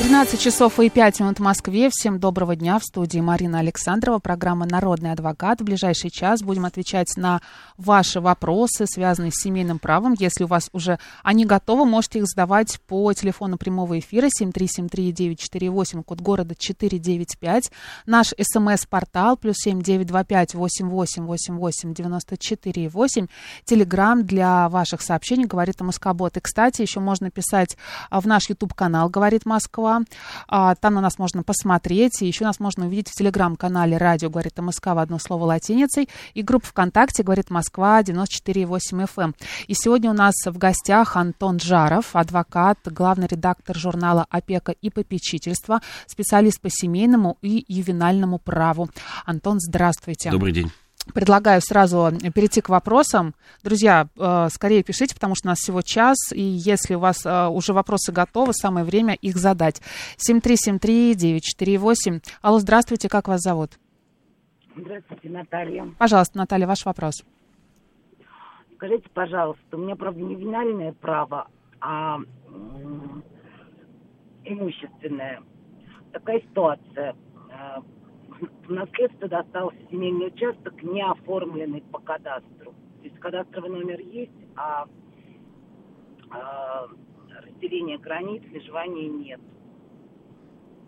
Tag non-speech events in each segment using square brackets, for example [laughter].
13 часов и 5 минут в Москве. Всем доброго дня. В студии Марина Александрова, программа «Народный адвокат». В ближайший час будем отвечать на ваши вопросы, связанные с семейным правом. Если у вас уже они готовы, можете их задавать по телефону прямого эфира 7373948, код города 495. Наш смс-портал плюс 7925 8888 94 8. Телеграмм для ваших сообщений «Говорит МСК-бот». И, кстати, еще можно писать в наш YouTube-канал «Говорит Москва». А, там на нас можно посмотреть. И еще нас можно увидеть в телеграм-канале «Радио говорит МСК» в одно слово латиницей. И группа ВКонтакте «Говорит Москва» 94,8 FM. Эм. И сегодня у нас в гостях Антон Жаров, адвокат, главный редактор журнала «Опека и попечительство», специалист по семейному и ювенальному праву. Антон, здравствуйте. Добрый день. Предлагаю сразу перейти к вопросам. Друзья, э, скорее пишите, потому что у нас всего час, и если у вас э, уже вопросы готовы, самое время их задать. 7373948. Алло, здравствуйте, как вас зовут? Здравствуйте, Наталья. Пожалуйста, Наталья, ваш вопрос. Скажите, пожалуйста, у меня, правда, не винальное право, а имущественное. Такая ситуация э, в наследство достался земельный участок, не оформленный по кадастру. То есть кадастровый номер есть, а, а разделения границ, межевания нет.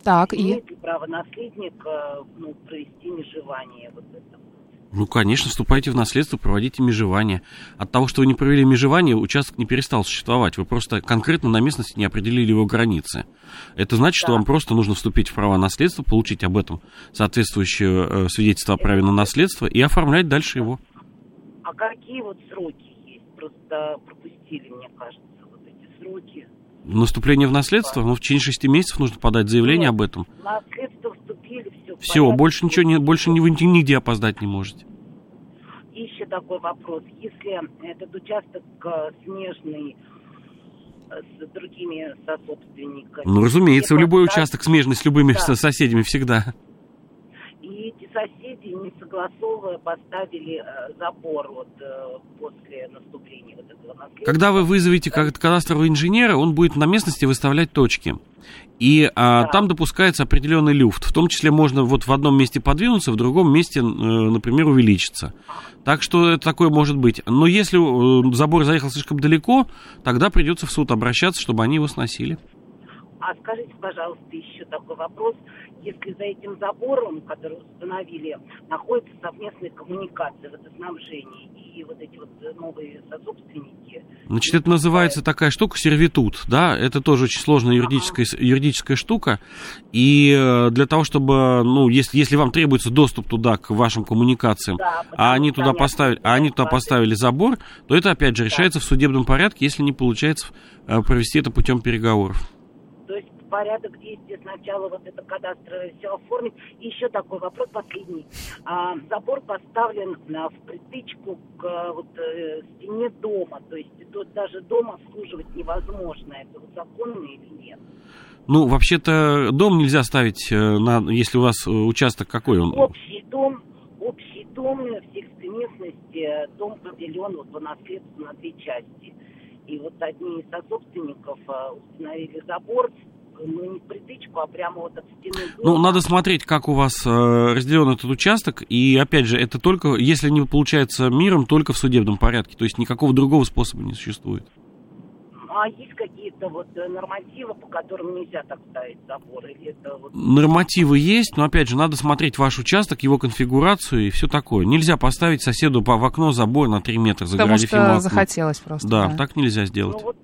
Так, Имеет и... ли право наследник э, ну, провести межевание вот это? Ну, конечно, вступайте в наследство, проводите межевание. От того, что вы не провели межевание, участок не перестал существовать. Вы просто конкретно на местности не определили его границы. Это значит, да. что вам просто нужно вступить в право наследства, получить об этом соответствующее э, свидетельство о праве на наследство и оформлять дальше его. А какие вот сроки есть? Просто пропустили, мне кажется, вот эти сроки. Наступление в наследство? Ну, в течение шести месяцев нужно подать заявление Нет, об этом. Наследство вступили, все. Все, больше ничего не, больше вы нигде опоздать не можете. И еще такой вопрос. Если этот участок э, смежный э, с другими сособственниками... Ну, разумеется, в любой участок смежный с любыми да. соседями всегда. И эти соседи, не согласовывая, поставили э, забор вот э, после наступления вот этого наследия. Когда вы вызовете да. кадастрового инженера, он будет на местности выставлять точки. И а, да. там допускается определенный люфт. В том числе можно вот в одном месте подвинуться, в другом месте, э, например, увеличиться. Так что это такое может быть. Но если забор заехал слишком далеко, тогда придется в суд обращаться, чтобы они его сносили. А скажите, пожалуйста, еще такой вопрос если за этим забором, который установили, находятся совместные коммуникации, водоснабжение и вот эти вот новые сособственники. Значит, это называется такая штука сервитут, да, это тоже очень сложная юридическая, ага. юридическая штука, и э, для того, чтобы, ну, если, если вам требуется доступ туда, к вашим коммуникациям, да, а они туда поставили, а они туда поставили забор, то это, опять же, решается да. в судебном порядке, если не получается э, провести это путем переговоров порядок действия сначала вот это кадастровое все оформить. И еще такой вопрос последний. А, забор поставлен а, в притычку к а, вот, э, стене дома, то есть тут даже дом обслуживать невозможно. Это вот законно или нет? Ну, вообще-то дом нельзя ставить, э, на, если у вас э, участок какой он? Общий дом, общий дом в сельской местности, дом поделен вот по наследству на две части. И вот одни из сособственников установили забор ну, не притычку, а прямо вот от стены. Ну, надо смотреть, как у вас э, разделен этот участок, и, опять же, это только, если не получается миром, только в судебном порядке, то есть никакого другого способа не существует. А есть какие-то вот э, нормативы, по которым нельзя так ставить забор? Или это вот... Нормативы есть, но опять же надо смотреть ваш участок, его конфигурацию и все такое. Нельзя поставить соседу в окно забор на 3 метра, загородив Потому что захотелось просто. Да, да, так нельзя сделать. Ну вот.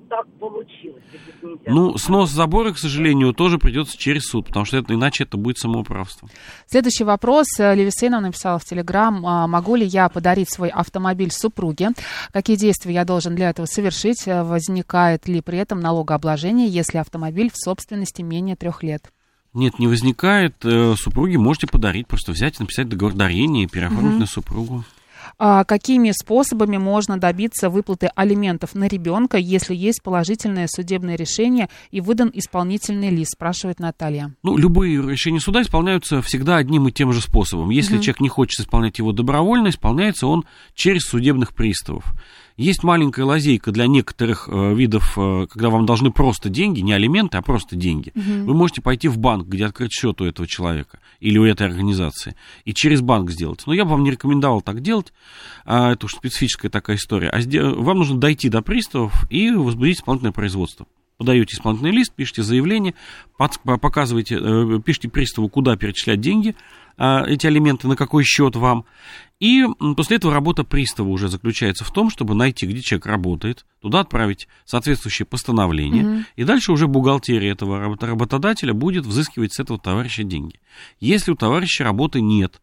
Ну, снос забора, к сожалению, тоже придется через суд, потому что это, иначе это будет самоуправство. Следующий вопрос. Левисейна написала в Телеграм. «А могу ли я подарить свой автомобиль супруге? Какие действия я должен для этого совершить? Возникает ли при этом налогообложение, если автомобиль в собственности менее трех лет? Нет, не возникает. Э, супруге можете подарить, просто взять и написать договор дарения и переоформить угу. на супругу. А какими способами можно добиться выплаты алиментов на ребенка, если есть положительное судебное решение и выдан исполнительный лист, спрашивает Наталья. Ну, любые решения суда исполняются всегда одним и тем же способом. Если угу. человек не хочет исполнять его добровольно, исполняется он через судебных приставов. Есть маленькая лазейка для некоторых э, видов, э, когда вам должны просто деньги, не алименты, а просто деньги. Угу. Вы можете пойти в банк, где открыть счет у этого человека или у этой организации, и через банк сделать. Но я бы вам не рекомендовал так делать, а, это уж специфическая такая история. А вам нужно дойти до приставов и возбудить исполнительное производство подаете исполнительный лист, пишете заявление, показываете, э, пишите приставу, куда перечислять деньги, эти алименты, на какой счет вам. И после этого работа пристава уже заключается в том, чтобы найти, где человек работает, туда отправить соответствующее постановление, угу. и дальше уже бухгалтерия этого работодателя будет взыскивать с этого товарища деньги. Если у товарища работы нет,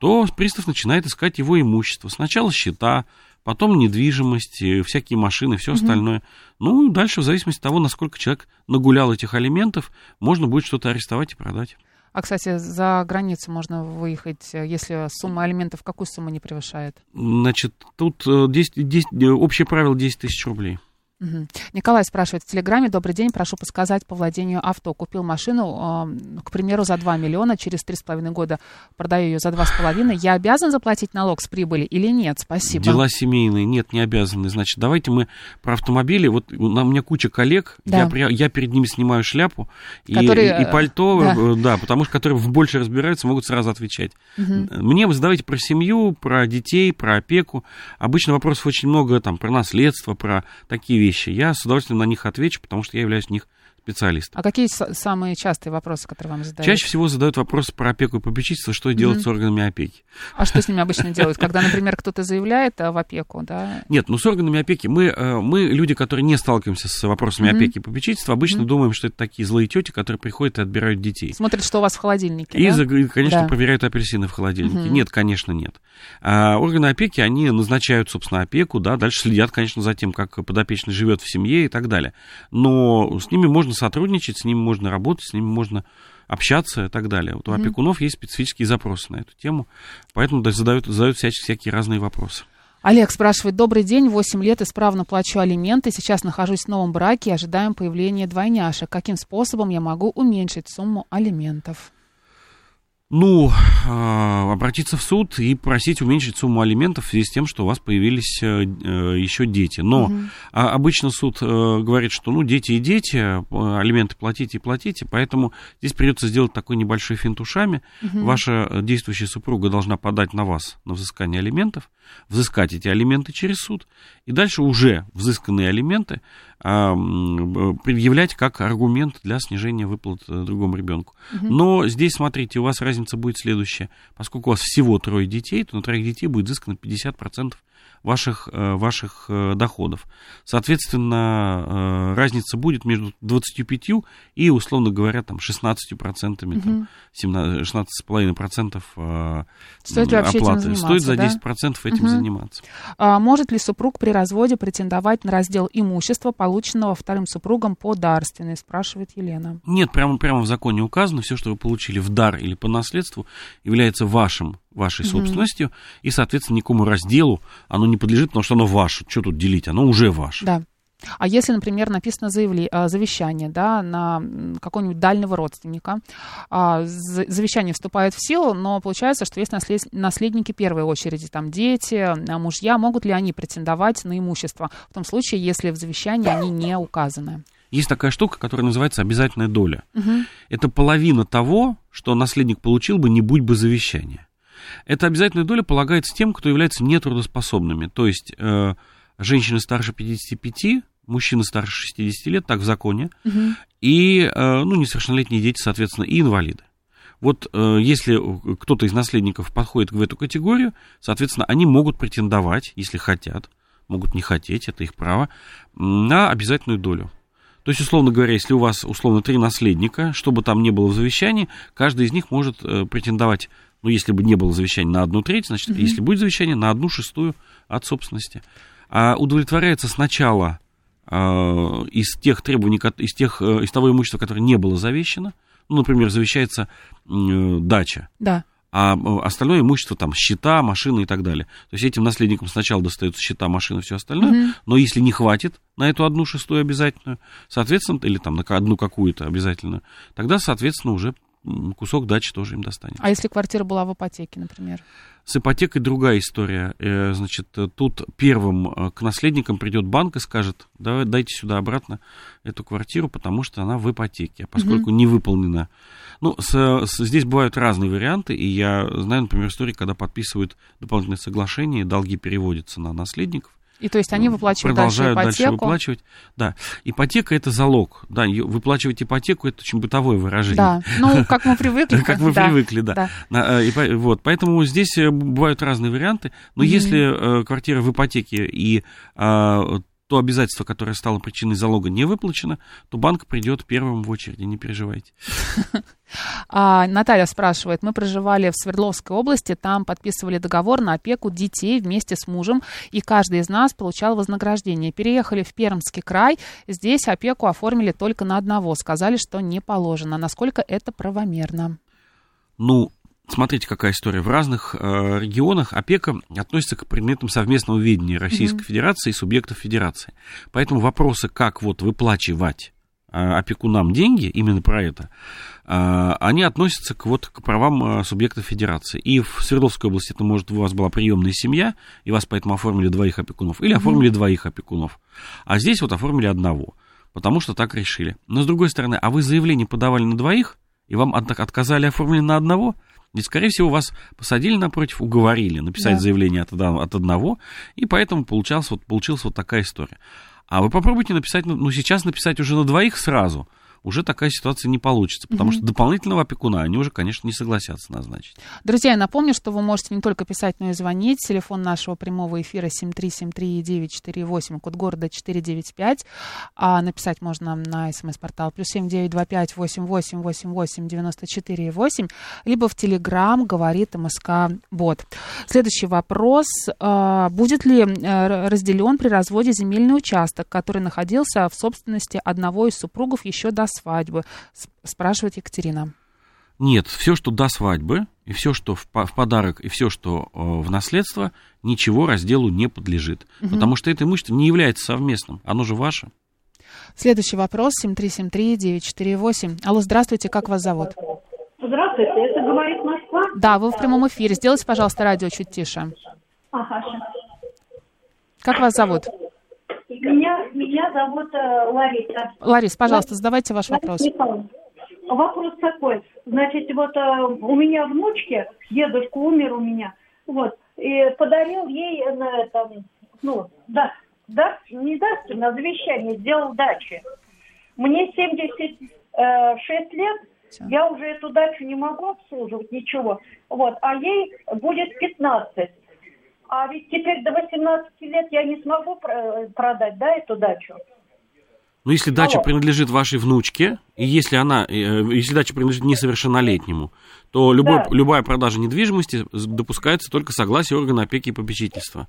то пристав начинает искать его имущество. Сначала счета, потом недвижимость, э, всякие машины, все угу. остальное. Ну, дальше, в зависимости от того, насколько человек нагулял этих алиментов, можно будет что-то арестовать и продать. А, кстати, за границу можно выехать, э, если сумма алиментов какую сумму не превышает? Значит, тут 10, э, 10, э, общее правило 10 тысяч рублей. Угу. Николай спрашивает в Телеграме. Добрый день, прошу подсказать по владению авто. Купил машину, э, к примеру, за 2 миллиона, через 3,5 года продаю ее за 2,5. Я обязан заплатить налог с прибыли или нет? Спасибо. Дела семейные. Нет, не обязаны. Значит, давайте мы про автомобили. Вот у меня куча коллег, да. я, я перед ними снимаю шляпу которые, и, и пальто, да. Э, да, потому что которые больше разбираются, могут сразу отвечать. Угу. Мне вы задавайте про семью, про детей, про опеку. Обычно вопросов очень много там про наследство, про такие вещи вещи. Я с удовольствием на них отвечу, потому что я являюсь в них специалист. А какие самые частые вопросы, которые вам задают? Чаще всего задают вопросы про опеку и попечительство, что делать mm-hmm. с органами опеки. А что с ними обычно делают? Когда, например, кто-то заявляет в опеку, да? Нет, ну с органами опеки мы, э, мы люди, которые не сталкиваемся с вопросами mm-hmm. опеки и попечительства, обычно mm-hmm. думаем, что это такие злые тети, которые приходят и отбирают детей. Смотрят, что у вас в холодильнике, И, да? конечно, да. проверяют апельсины в холодильнике. Mm-hmm. Нет, конечно, нет. А органы опеки, они назначают, собственно, опеку, да, дальше следят, конечно, за тем, как подопечный живет в семье и так далее. Но с ними можно сотрудничать, с ними можно работать, с ними можно общаться и так далее. Вот у mm-hmm. опекунов есть специфические запросы на эту тему, поэтому задают, задают всякие, всякие разные вопросы. Олег спрашивает, добрый день, 8 лет исправно плачу алименты, сейчас нахожусь в новом браке и ожидаем появления двойняшек. Каким способом я могу уменьшить сумму алиментов? Ну, а, обратиться в суд и просить уменьшить сумму алиментов в связи с тем, что у вас появились э, э, еще дети. Но угу. обычно суд э, говорит, что ну дети и дети, алименты платите и платите, поэтому здесь придется сделать такой небольшой финт ушами. Угу. Ваша действующая супруга должна подать на вас на взыскание алиментов, взыскать эти алименты через суд, и дальше уже взысканные алименты предъявлять как аргумент для снижения выплат э, другому ребенку. Угу. Но здесь, смотрите, у вас разница будет следующая. Поскольку у вас всего трое детей, то на троих детей будет взыскано 50% ваших, э, ваших э, доходов. Соответственно, разница будет между 25 и, условно говоря, там, 16%, угу. там, 16,5% Стоит оплаты. Стоит за 10% да? этим угу. заниматься. А может ли супруг при разводе претендовать на раздел имущества, полученного вторым супругом по дарственной, спрашивает Елена. Нет, прямо, прямо в законе указано, все, что вы получили в дар или по наследству, является вашим, вашей угу. собственностью, и, соответственно, никому разделу оно не подлежит, потому что оно ваше. Что тут делить? Оно уже ваше. Да. А если, например, написано заявле, а, завещание да, на какого-нибудь дальнего родственника, а, завещание вступает в силу, но получается, что есть наслед, наследники первой очереди, там дети, а, мужья, могут ли они претендовать на имущество в том случае, если в завещании они не указаны? Есть такая штука, которая называется обязательная доля. Угу. Это половина того, что наследник получил бы, не будь бы завещания. Эта обязательная доля полагается тем, кто является нетрудоспособными, то есть э, женщины старше 55, мужчины старше 60 лет, так в законе, угу. и, э, ну, несовершеннолетние дети, соответственно, и инвалиды. Вот э, если кто-то из наследников подходит в эту категорию, соответственно, они могут претендовать, если хотят, могут не хотеть, это их право, на обязательную долю. То есть, условно говоря, если у вас, условно, три наследника, что бы там ни было в завещании, каждый из них может э, претендовать, ну, если бы не было завещания, на одну треть, значит, mm если будет завещание, на одну шестую от собственности а удовлетворяется сначала а, из тех требований, из, тех, э, из того имущества, которое не было завещено, ну, например, завещается дача. Да. а э, остальное имущество, там, счета, машины и так далее. То есть этим наследникам сначала достаются счета, машины, все остальное, mm-hmm. но если не хватит на эту одну шестую обязательную, соответственно, или там на одну какую-то обязательную, тогда, соответственно, уже кусок дачи тоже им достанет. А если квартира была в ипотеке, например? С ипотекой другая история. Э, значит, тут первым э, к наследникам придет банк и скажет, давай, дайте сюда обратно эту квартиру, потому что она в ипотеке, а поскольку mm-hmm. не выполнена. Ну, с, с, здесь бывают разные варианты, и я знаю, например, истории, когда подписывают дополнительное соглашение, долги переводятся на наследников, и то есть они выплачивают продолжают дальше ипотеку. дальше выплачивать. Да, ипотека это залог. Да, выплачивать ипотеку это очень бытовое выражение. Да, ну как мы привыкли. Как мы привыкли, да. Э, вот, поэтому здесь э, бывают разные варианты. Но если э, квартира в ипотеке и а, то обязательство, которое стало причиной залога, не выплачено, то банк придет первым в очереди, не переживайте. [laughs] А, Наталья спрашивает, мы проживали в Свердловской области, там подписывали договор на опеку детей вместе с мужем, и каждый из нас получал вознаграждение. Переехали в Пермский край, здесь опеку оформили только на одного, сказали, что не положено. Насколько это правомерно? Ну, Смотрите, какая история. В разных э, регионах опека относится к предметам совместного ведения Российской mm-hmm. Федерации и субъектов Федерации. Поэтому вопросы, как вот выплачивать э, опекунам деньги, именно про это, э, они относятся к, вот, к правам э, субъектов Федерации. И в Свердловской области это может у вас была приемная семья, и вас поэтому оформили двоих опекунов, или mm-hmm. оформили двоих опекунов. А здесь вот оформили одного, потому что так решили. Но с другой стороны, а вы заявление подавали на двоих, и вам отказали оформили на одного – ведь, скорее всего, вас посадили напротив, уговорили написать да. заявление от, от одного, и поэтому получалась вот, получилась вот такая история. А вы попробуйте написать, ну, ну сейчас написать уже на двоих сразу – уже такая ситуация не получится, потому что дополнительного опекуна они уже, конечно, не согласятся назначить. Друзья, я напомню, что вы можете не только писать, но и звонить. Телефон нашего прямого эфира 7373948, код города 495. А написать можно на смс-портал плюс 7925 88 88 94 8, либо в Телеграм говорит МСК Бот. Следующий вопрос. А, будет ли э, разделен при разводе земельный участок, который находился в собственности одного из супругов еще до свадьбы? Спрашивает Екатерина. Нет, все, что до свадьбы, и все, что в, в подарок, и все, что э, в наследство, ничего разделу не подлежит. Угу. Потому что это имущество не является совместным, оно же ваше. Следующий вопрос, 7373-948. Алло, здравствуйте, как вас зовут? Здравствуйте, это говорит Москва? Да, вы в прямом эфире. Сделайте, пожалуйста, радио чуть тише. Ага, Как вас зовут? Меня, меня зовут э, Лариса. Ларис, пожалуйста, задавайте ваш вопрос. Вопрос такой. Значит, вот э, у меня внучки, дедушка умер у меня, вот, и подарил ей на этом, ну, да, да, не даст, на завещание сделал дачи. Мне 76 э, лет, Все. я уже эту дачу не могу обслуживать, ничего. Вот, а ей будет 15. А ведь теперь до 18 лет я не смогу продать, да, эту дачу? Ну, если дача Алло. принадлежит вашей внучке, и если она, э, если дача принадлежит несовершеннолетнему, то любой, да. любая продажа недвижимости допускается только согласие органа опеки и попечительства.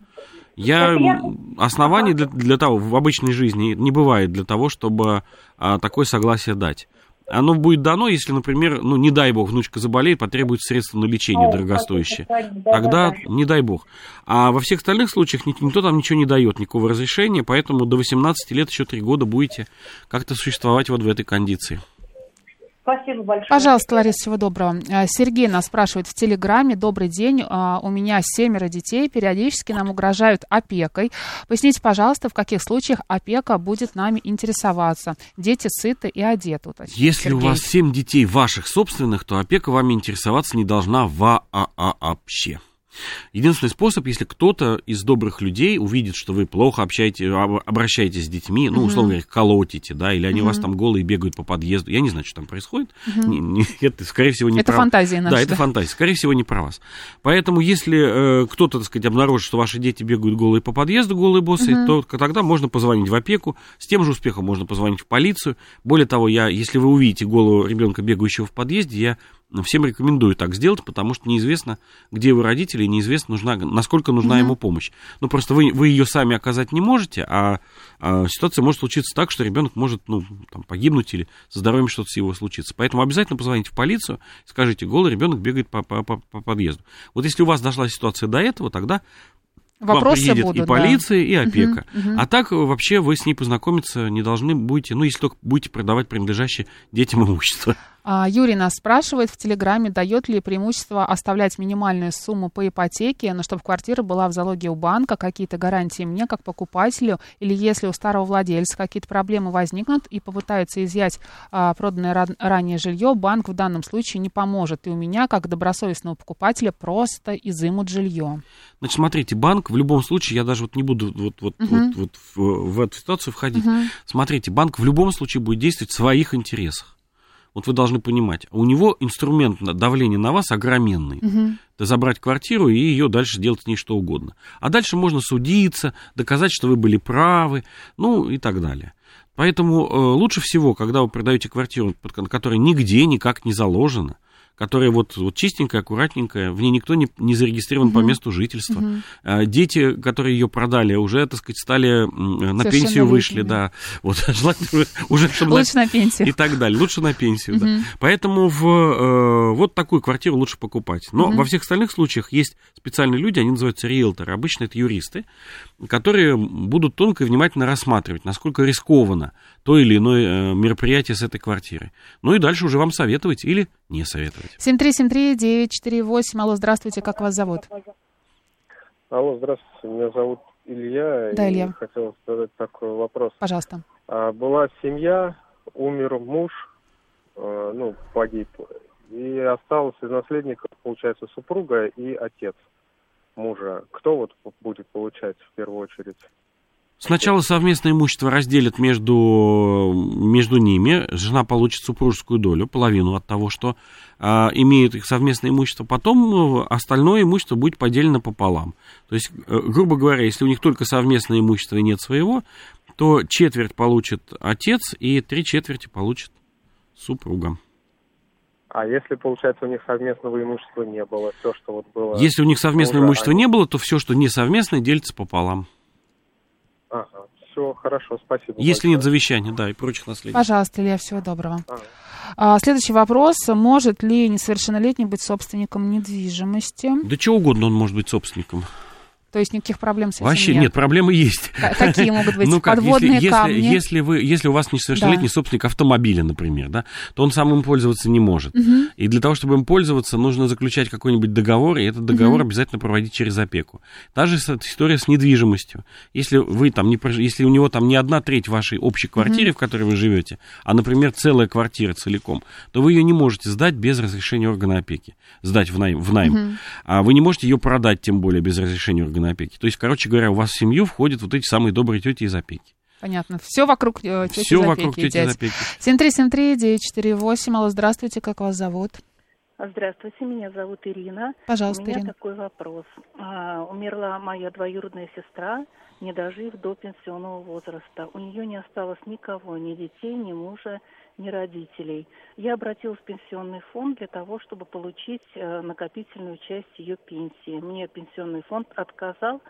Я, я... Оснований для, для того в обычной жизни не бывает для того, чтобы а, такое согласие дать оно будет дано, если, например, ну, не дай бог, внучка заболеет, потребуется средства на лечение О, дорогостоящее. Тогда не дай бог. А во всех остальных случаях никто там ничего не дает, никакого разрешения, поэтому до 18 лет еще 3 года будете как-то существовать вот в этой кондиции. Спасибо большое. Пожалуйста, Лариса, всего доброго. Э, Сергей нас спрашивает в Телеграме. Добрый день, э, у меня семеро детей, периодически нам угрожают опекой. Поясните, пожалуйста, в каких случаях опека будет нами интересоваться? Дети сыты и одеты. Если Сергей. у вас семь детей ваших собственных, то опека вами интересоваться не должна вообще. Единственный способ, если кто-то из добрых людей увидит, что вы плохо общаетесь, обращаетесь с детьми, ну, условно говоря, колотите, да, или они у вас там голые бегают по подъезду, я не знаю, что там происходит, не, не, [laughs] это, скорее всего, не это про... фантазия наша. Да, это фантазия, скорее всего, не про вас. Поэтому, если э, кто-то, так сказать, обнаружит, что ваши дети бегают голые по подъезду, голые боссы, то тогда можно позвонить в опеку, с тем же успехом можно позвонить в полицию. Более того, я, если вы увидите голову ребенка, бегающего в подъезде, я Всем рекомендую так сделать, потому что неизвестно, где вы родители, и неизвестно, нужна, насколько нужна mm-hmm. ему помощь. Ну, просто вы, вы ее сами оказать не можете, а, а ситуация может случиться так, что ребенок может ну, там, погибнуть или со здоровьем что-то с его случится. Поэтому обязательно позвоните в полицию, скажите, голый ребенок бегает по, по, по, по подъезду. Вот если у вас дошла ситуация до этого, тогда Вопросы вам приедет будут, и полиция, да. и опека. Угу, угу. А так вообще вы с ней познакомиться не должны будете, ну, если только будете продавать принадлежащее детям имущество. А, Юрий нас спрашивает в Телеграме, дает ли преимущество оставлять минимальную сумму по ипотеке, но чтобы квартира была в залоге у банка, какие-то гарантии мне как покупателю, или если у старого владельца какие-то проблемы возникнут и попытаются изъять а, проданное ранее жилье, банк в данном случае не поможет. И у меня, как добросовестного покупателя, просто изымут жилье. Значит, смотрите, банк в любом случае, я даже вот не буду вот, вот, uh-huh. вот, вот в, в эту ситуацию входить. Uh-huh. Смотрите, банк в любом случае будет действовать в своих интересах. Вот вы должны понимать, у него инструмент давления на вас огроменный. Угу. Забрать квартиру и ее дальше делать с ней что угодно. А дальше можно судиться, доказать, что вы были правы, ну и так далее. Поэтому э, лучше всего, когда вы продаете квартиру, которая нигде никак не заложена, которая вот, вот чистенькая, аккуратненькая, в ней никто не, не зарегистрирован угу. по месту жительства. Угу. Дети, которые ее продали, уже, так сказать, стали на пенсию вышли, да. Вот, желательно [laughs] уже, чтобы лучше на, на пенсию. И так далее. Лучше на пенсию, угу. да. Поэтому в, э, вот такую квартиру лучше покупать. Но угу. во всех остальных случаях есть специальные люди, они называются риэлторы. Обычно это юристы, которые будут тонко и внимательно рассматривать, насколько рискованно то или иное э, мероприятие с этой квартирой. Ну и дальше уже вам советовать или не советовать. 7373948. Алло, здравствуйте, как вас зовут? Алло, здравствуйте, меня зовут Илья. Да, Илья. Хотел задать такой вопрос. Пожалуйста. А, была семья, умер муж, а, ну, погиб, и осталось из наследников, получается, супруга и отец мужа. Кто вот будет получать в первую очередь? Сначала совместное имущество разделят между, между ними. Жена получит супружескую долю, половину от того, что а, имеют их совместное имущество. Потом э, остальное имущество будет поделено пополам. То есть, э, грубо говоря, если у них только совместное имущество и нет своего, то четверть получит отец и три четверти получит супруга. А если, получается, у них совместного имущества не было, все, что вот было... Если у них совместного имущества они... не было, то все, что не совместное, делится пополам. Ага, все хорошо, спасибо. Если большое. нет завещания, да, и прочих наследий. Пожалуйста, Илья, всего доброго. Ага. А, следующий вопрос. Может ли несовершеннолетний быть собственником недвижимости? Да чего угодно он может быть собственником. То есть никаких проблем с этим Вообще нет? нет, проблемы есть. Какие могут быть [laughs] ну, как, подводные если, камни? Если, если, вы, если у вас несовершеннолетний да. собственник автомобиля, например, да, то он сам им пользоваться не может. Угу. И для того, чтобы им пользоваться, нужно заключать какой-нибудь договор, и этот договор угу. обязательно проводить через опеку. Та же история с недвижимостью. Если, вы там не, если у него там не одна треть вашей общей квартиры, угу. в которой вы живете, а, например, целая квартира целиком, то вы ее не можете сдать без разрешения органа опеки. Сдать в найм. В найм. Угу. А вы не можете ее продать, тем более, без разрешения органа опеки. То есть, короче, говоря, у вас в семью входят вот эти самые добрые тети из опеки. Понятно. Все вокруг э, тети Все вокруг тети из опеки. 7373948. Алло, здравствуйте, как вас зовут? Здравствуйте, меня зовут Ирина. Пожалуйста, У меня Ирина. такой вопрос. А, умерла моя двоюродная сестра, не дожив до пенсионного возраста. У нее не осталось никого, ни детей, ни мужа, ни родителей. Я обратилась в пенсионный фонд для того, чтобы получить э, накопительную часть ее пенсии. Мне пенсионный фонд отказал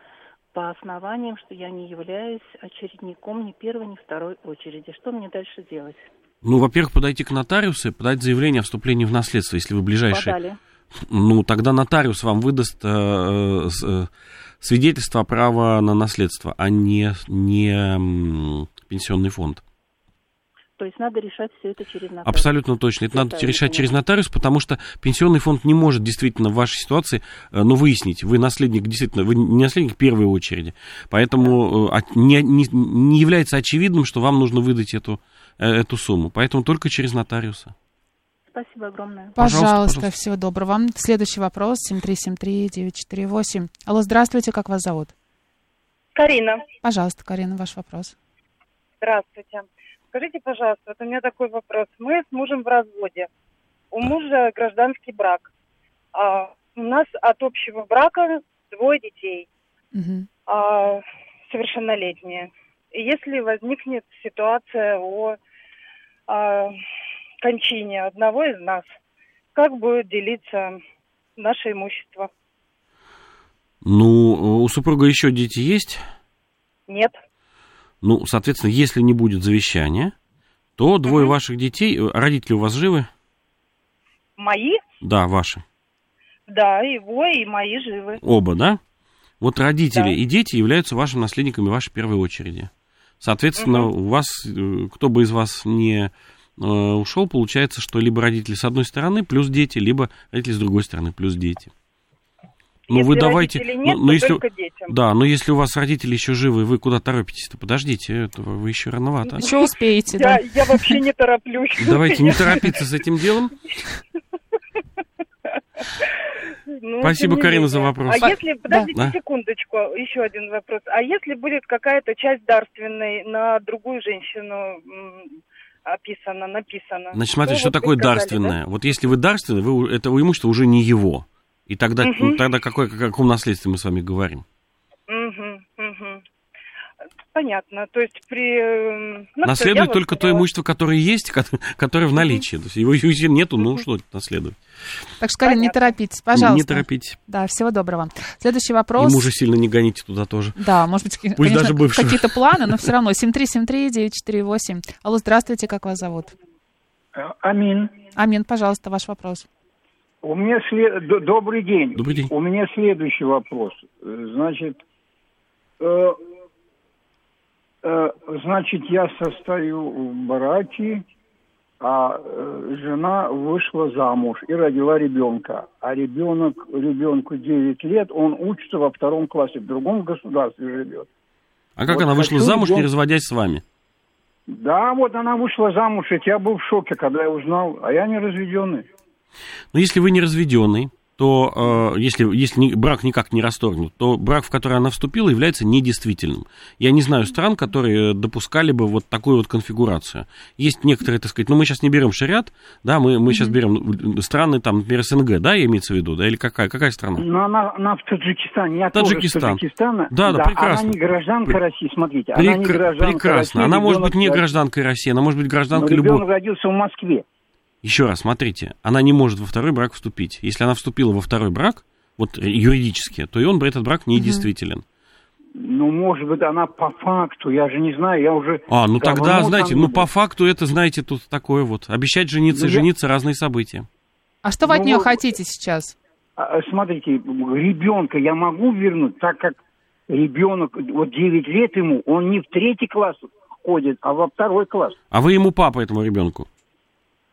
по основаниям, что я не являюсь очередником ни первой, ни второй очереди. Что мне дальше делать? Ну, во-первых, подойти к нотариусу и подать заявление о вступлении в наследство, если вы ближайшие. Подали. Ну, тогда нотариус вам выдаст э, э, свидетельство о праве на наследство, а не, не э, пенсионный фонд. То есть надо решать все это через нотариус. Абсолютно точно. Это надо решать через нотариус, потому что пенсионный фонд не может действительно в вашей ситуации, э, ну, выяснить, вы наследник, действительно, вы не наследник первой очереди. Поэтому да. не, не, не является очевидным, что вам нужно выдать эту, э, эту сумму. Поэтому только через нотариуса. Спасибо огромное. Пожалуйста, пожалуйста, пожалуйста. всего доброго вам. Следующий вопрос, 7373948. Алло, здравствуйте, как вас зовут? Карина. Пожалуйста, Карина, ваш вопрос. Здравствуйте. Скажите, пожалуйста, вот у меня такой вопрос. Мы с мужем в разводе. У мужа гражданский брак. А у нас от общего брака двое детей. Угу. А, совершеннолетние. И если возникнет ситуация о а, кончине одного из нас, как будет делиться наше имущество? Ну, у супруга еще дети есть? Нет. Ну, соответственно, если не будет завещания, то двое ваших детей, э, родители у вас живы? Мои? Да, ваши. Да, его и мои живы. Оба, да? Вот родители Да. и дети являются вашими наследниками в вашей первой очереди. Соответственно, у вас, э, кто бы из вас не ушел, получается, что либо родители с одной стороны плюс дети, либо родители с другой стороны плюс дети. Ну, Если вы давайте... нет, ну, ну, то если, только детям. Да, но если у вас родители еще живы, вы куда торопитесь-то? Подождите, это вы еще рановато. Еще успеете, да. Я, я вообще не тороплюсь. Давайте не торопиться с этим делом. Ну, Спасибо, Карина, за вопрос. А если, подождите Да. секундочку, еще один вопрос. А если будет какая-то часть дарственной на другую женщину м, описана, написана? Значит, смотрите, Ну, что вот такое сказали, дарственное. Вот если вы дарственный, вы, это имущество уже не его. И тогда, Мгм. ну, тогда какое, о каком наследстве мы с вами говорим? да? Понятно. То есть при... м, ну, Наследует только то имущество, которое есть, ко- которое в наличии. То есть его нету, ну что наследовать? Так что, Карин, не торопитесь, пожалуйста. Не торопитесь. Да, всего доброго. Следующий И вопрос. мужа сильно не гоните туда тоже. Да, может быть, Пусть конечно, даже бывшего. какие-то планы, но все равно. 7373948. Алло, здравствуйте, как вас зовут? Амин. Амин, пожалуйста, ваш вопрос. У меня след... добрый день. Добрый день. У меня следующий вопрос. Э, Значит, э, э, значит, я состою в браке, а э, жена вышла замуж и родила ребенка. А ребенок, ребенку 9 лет, он учится во втором классе, в другом государстве живет. А как Вот она вышла замуж, не ребён- разводясь с вами? Да, вот она вышла замуж, и я был в шоке, когда я узнал, а я не разведенный. Но если вы не разведенный, то э, если, если брак никак не расторгнут, то брак, в который она вступила, является недействительным. Я не знаю стран, которые допускали бы вот такую вот конфигурацию. Есть некоторые, так сказать, ну мы сейчас не берем шариат, да, мы, мы сейчас берем ну, страны, там, например, СНГ, да, имеется в виду, да, или какая, какая страна? Но она, она в Таджикистане. Я тоже Таджикистан. из Таджикистана. Да, да, прекрасно. Она не гражданка Пр- России, смотрите. она не гражданка прекрасно. России, Она может ребенок быть не гражданкой России, она может быть гражданкой ребенок любой. родился в Москве. Еще раз, смотрите, она не может во второй брак вступить. Если она вступила во второй брак, вот э, юридически, то и он, этот брак недействителен. Ну, может быть, она по факту, я же не знаю, я уже... А, ну тогда, знаете, там ну по факту это, знаете, тут такое вот. Обещать жениться и Ну, я- жениться разные события. А что вы от Ну, нее вот- хотите сейчас? А, а, Смотрите, ребенка я могу вернуть, так как ребенок, вот 9 лет ему, он не в третий класс ходит, а во второй класс. А вы ему папа этому ребенку.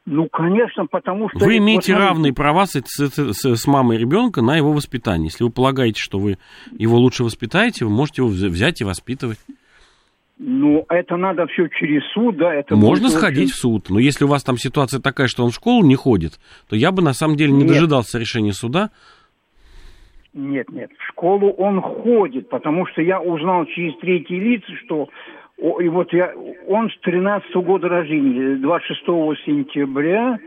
Ну, конечно, потому что... Вы вот имеете смотрите, равные права с, с- с- мамой ребенка на его воспитание. Если вы полагаете, что вы его лучше воспитаете, вы можете его вз- взять и воспитывать. Ну, это надо все через суд, да, это... Можно сходить очень- в суд, но если у вас там ситуация такая, что он в школу не ходит, то я бы на самом деле не Нет. дожидался решения суда. Нет, нет, в школу он ходит, потому что я узнал через третьи лица, что и вот я, он с 13 года рождения, 26 сентября,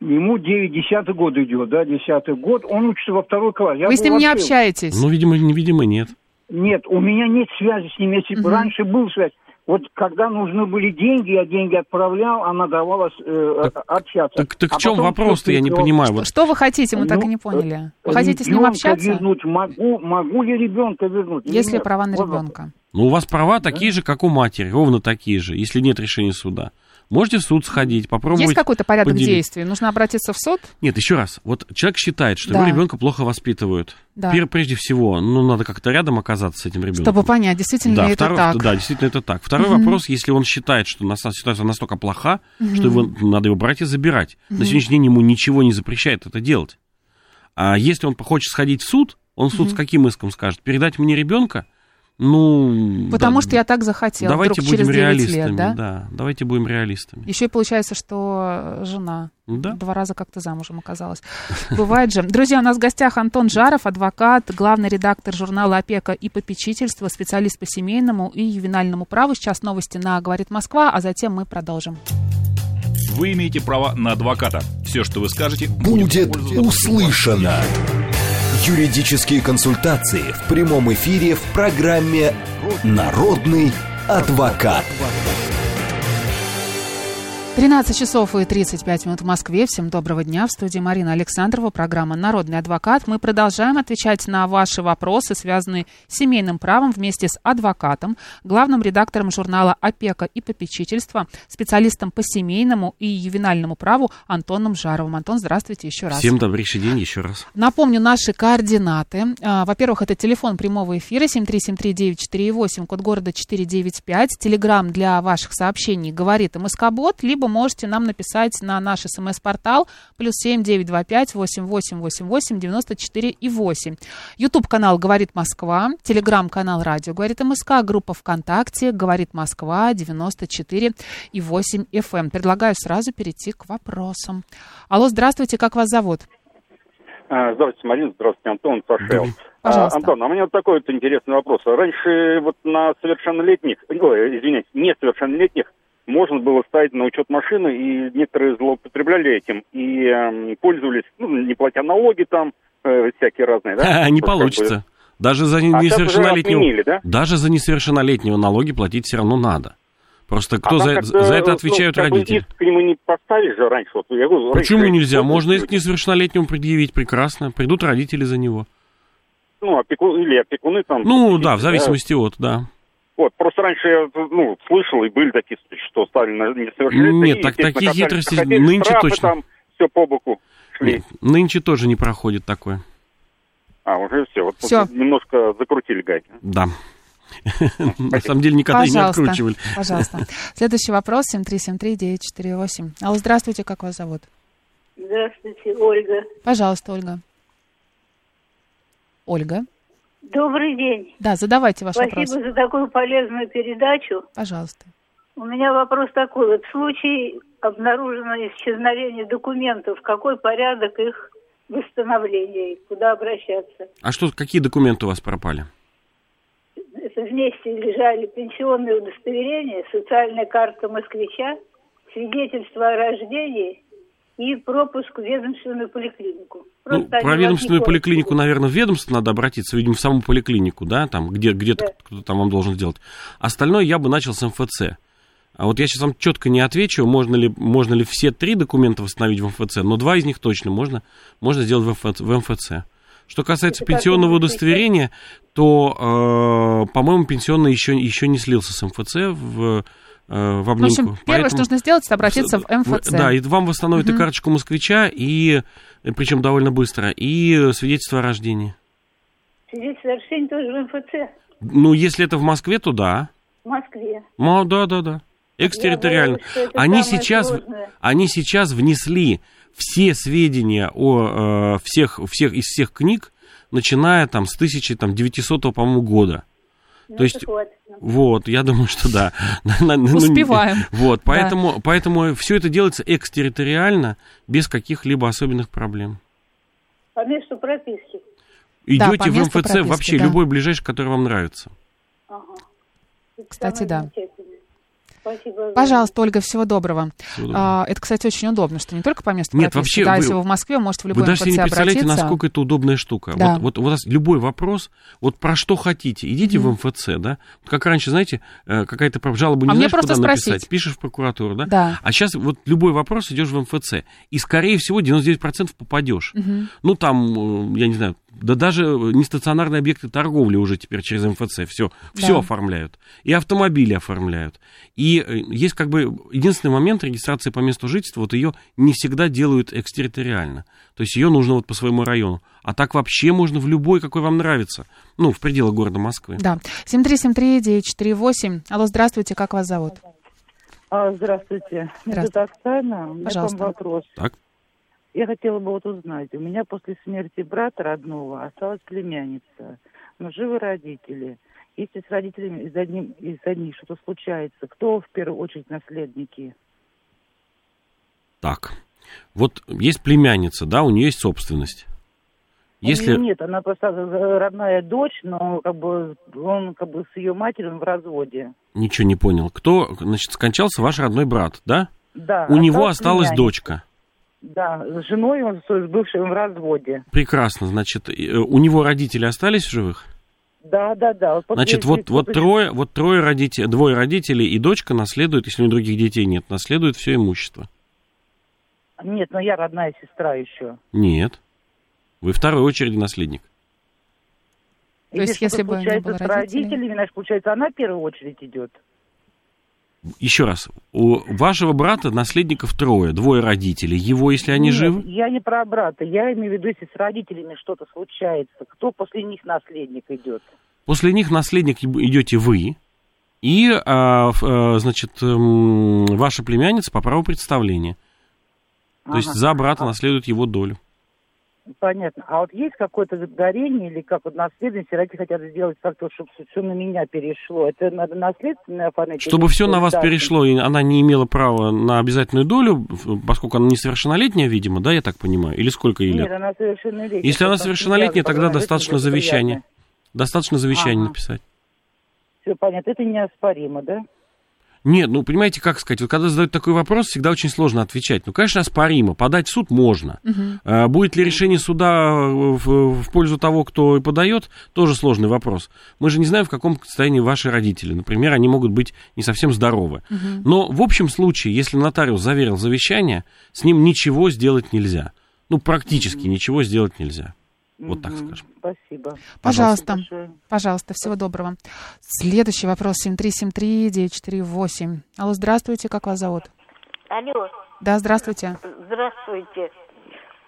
ему 9, 10 год идет, да, 10 год, он учится во второй класс. Я Вы с ним не общаетесь? Ну, видимо, не- видимо, нет. Нет, у меня нет связи с ним, если Мгм. раньше был связь. Вот когда нужны были деньги, я деньги отправлял, она давала э, общаться. Так, так А в чем потом вопрос-то, я не понимаю. Что, Вот что вы хотите, мы так и Ну, не поняли. Вы э, хотите с ним общаться? вернуть могу, могу ли ребенка вернуть? или Есть ли нет? права на ребенка? Ну, у вас права такие же, как у матери, ровно такие же, если нет решения суда. Можете в суд сходить, попробовать... Есть какой-то порядок поделить. действий? Нужно обратиться в суд? Нет, еще раз. Вот человек считает, что Да. его ребенка плохо воспитывают. Да. Прежде всего, ну, надо как-то рядом оказаться с этим ребенком. Чтобы понять, действительно да, ли это второй- так. да, действительно это так. Второй Мгм. вопрос, если он считает, что ситуация настолько плоха, Мгм. что его, надо его брать и забирать. Мгм. На сегодняшний день ему ничего не запрещает это делать. А если он хочет сходить в суд, он в суд Мгм. с каким иском скажет? Передать мне ребенка? Ну... Потому да, что я так захотела. Давайте вдруг будем через 9 реалистами, лет, да? да? Давайте будем реалистами. Еще и получается, что жена Да. два раза как-то замужем оказалась. Бывает же. Друзья, у нас в гостях Антон Жаров, адвокат, главный редактор журнала «Опека и попечительство», специалист по семейному и ювенальному праву. Сейчас новости на «Говорит Москва», а затем мы продолжим. Вы имеете право на адвоката. Все, что вы скажете, Будет пользоваться- услышано. Юридические консультации в прямом эфире в программе «Народный адвокат». 13 часов и 35 минут в Москве. Всем доброго дня. В студии Марина Александрова, программа «Народный адвокат». Мы продолжаем отвечать на ваши вопросы, связанные с семейным правом, вместе с адвокатом, главным редактором журнала «Опека и попечительство», специалистом по семейному и ювенальному праву Антоном Жаровым. Антон, здравствуйте еще раз. Всем добрейший день еще раз. Напомню наши координаты. А, во-первых, это телефон прямого эфира 7373948, код города 495, телеграмм для ваших сообщений «Говорит МСК-бот», либо можете нам написать на наш смс-портал плюс семь девять два пять восемь восемь восемь восемь девяносто четыре и восемь. Ютуб канал «Говорит Москва», телеграм-канал «Радио говорит МСК», группа ВКонтакте «Говорит Москва» 94 и 8 FM. Эм. Предлагаю сразу перейти к вопросам. Алло, здравствуйте, как вас зовут? А, здравствуйте, Марина, здравствуйте, Антон Сашел. Пожалуйста. А, Антон, а у меня вот такой вот интересный вопрос. Раньше вот на совершеннолетних, ой, извиняюсь, несовершеннолетних можно было ставить на учет машины, и некоторые злоупотребляли этим и э, пользовались, ну, не платя налоги там, э, всякие разные, да? [laughs] Не получится. Даже за А несовершеннолетнего, отменили, да? даже за несовершеннолетнего налоги платить все равно надо. Просто кто А за, за это ну, отвечают бы родители? иск к нему не поставишь же раньше. Вот, я говорю, Почему раньше- нельзя? Можно иск к несовершеннолетнему предъявить прекрасно. Придут родители за него. Ну, опеку... или опекуны там. Ну да, в зависимости от, да. Вот, просто раньше я, ну, слышал, и были такие случаи, что ставили на несовершеннолетних. Нет, и, так- такие хитрости нынче штрафы точно. там, все по боку шли. Нет, нынче тоже не проходит такое. А, уже все. Вот Всё. немножко закрутили гайки. Да. На самом деле никогда не откручивали. пожалуйста. Следующий вопрос 7373948. Алло, здравствуйте, как вас зовут? Здравствуйте, Ольга. Пожалуйста, Ольга. Ольга. Добрый день. Да, задавайте ваш Спасибо вопрос. за такую полезную передачу. Пожалуйста. У меня вопрос такой. Вот в случае обнаруженного исчезновения документов, какой порядок их восстановления, и куда обращаться? А что, какие документы у вас пропали? Это вместе лежали пенсионные удостоверения, социальная карта москвича, свидетельство о рождении и пропуск в ведомственную поликлинику. Ну, Просто про ведомственную поликлинику, наверное, в ведомство надо обратиться, видимо, в саму поликлинику, да, там, где, где-то кто-то там вам должен сделать. Остальное я бы начал с МФЦ. А вот я сейчас вам четко не отвечу, можно ли, можно ли все три документа восстановить в МФЦ, но два из них точно можно, можно сделать в МФЦ. В МФЦ. Что касается Это пенсионного удостоверения, то, э, по-моему, пенсионный еще, еще не слился с МФЦ в, в обнимку. В общем, первое, Поэтому- что нужно сделать, это обратиться в МФЦ. Да, и вам восстановят и карточку москвича, и причем довольно быстро, и свидетельство о рождении. Свидетельство о рождении тоже в МФЦ Ну, если это в Москве, то да. в Москве. Ну, да, да, да. Экстерриториально. боюсь, Они сейчас, сложное. они сейчас внесли все сведения о э, всех, всех из всех книг, начиная там с 1900, по-моему, года. Ну, То есть, вот, я думаю, что да. [laughs] Ну, Успеваем. Вот, Да. поэтому, поэтому все это делается экстерриториально, без каких-либо особенных проблем. По месту прописки. Да, Идете по в МФЦ прописки, вообще да. любой ближайший, который вам нравится. Ага. Кстати, да. замечательное. Спасибо. Пожалуйста, Ольга, всего доброго. Всего доброго. А, это, кстати, очень удобно, что не только по месту Нет, вообще да, вы- если вы в Москве, можете в любой Вы даже не представляете, обратиться. насколько это удобная штука. Да. Вот, вот у вас любой вопрос, вот про что хотите, идите в МФЦ, да. Вот Как раньше, знаете, э, какая-то жалоба не А мне знаешь, просто куда спросить. написать, пишешь в прокуратуру, да? Да. А сейчас вот любой вопрос идешь в МФЦ, и скорее всего 99% попадешь. Мгм. Ну там, э, я не знаю, да даже нестационарные объекты торговли уже теперь через МФЦ все, все Да. оформляют. И автомобили оформляют. И э, есть как бы единственный момент регистрации по месту жительства, вот ее не всегда делают экстерриториально. То есть ее нужно вот по своему району. А так вообще можно в любой, какой вам нравится. Ну, в пределах города Москвы. Да. 7373948. Алло, здравствуйте, как вас зовут? Здравствуйте. Здравствуйте. Оксана. У меня Пожалуйста. вопрос. Так. Я хотела бы вот узнать. У меня после смерти брата родного осталась племянница. Но живы родители. Если с родителями из, одним, из одних что-то случается, кто в первую очередь наследники? Так. Вот есть племянница, да, у нее есть собственность. Если... нет, она просто э, родная дочь, но как бы он как бы с ее матерью в разводе. Ничего не понял. Кто, значит, скончался ваш родной брат, да? Да. У него осталась осталась племянница. дочка. Да, с женой он с бывшим в разводе. Прекрасно, значит, э, у него родители остались в живых? Да, да, да. Вот после Значит, вот, вот трое, вот трое родителей, двое родителей и дочка наследуют, если у них других детей нет, наследуют все имущество. Нет, но я родная сестра еще. Нет. Вы второй очереди наследник. То есть, если бы не получается, было с родителей? родителями, значит, получается, она в первую очередь идет. Еще раз, у вашего брата наследников трое, двое родителей. Его, если они Нет, живы? я не про брата. Я имею в виду, если с родителями что-то случается, кто после них наследник идет? После них наследник идете вы, и, а, а, значит, м, ваша племянница по праву представления. То есть Ага. за брата наследует его долю. Понятно. А вот есть какое-то горение или как вот наследность, родители хотят сделать как-то, чтобы все на меня перешло. Это надо наследственное оформить? Чтобы все на вас государственное? перешло, и она не имела права на обязательную долю, поскольку она несовершеннолетняя, видимо, да, я так понимаю? Или сколько ей Нет, лет? она совершеннолетняя. Если она совершеннолетняя, тогда достаточно завещания. Достаточно завещание Ага. написать. Все понятно, это неоспоримо, да? Нет, ну, понимаете, как сказать, вот когда задают такой вопрос, всегда очень сложно отвечать. Ну, конечно, оспоримо, подать в суд можно. А будет ли решение суда в, в пользу того, кто подает, тоже сложный вопрос. Мы же не знаем, в каком состоянии ваши родители. Например, они могут быть не совсем здоровы. Мгм. Но в общем случае, если нотариус заверил завещание, с ним ничего сделать нельзя. Ну, практически ничего сделать нельзя. Вот так скажем. Спасибо. Пожалуйста. Большое. Пожалуйста, всего доброго. Следующий вопрос 7373948. Алло, здравствуйте, как вас зовут? Алло, Да, здравствуйте. здравствуйте.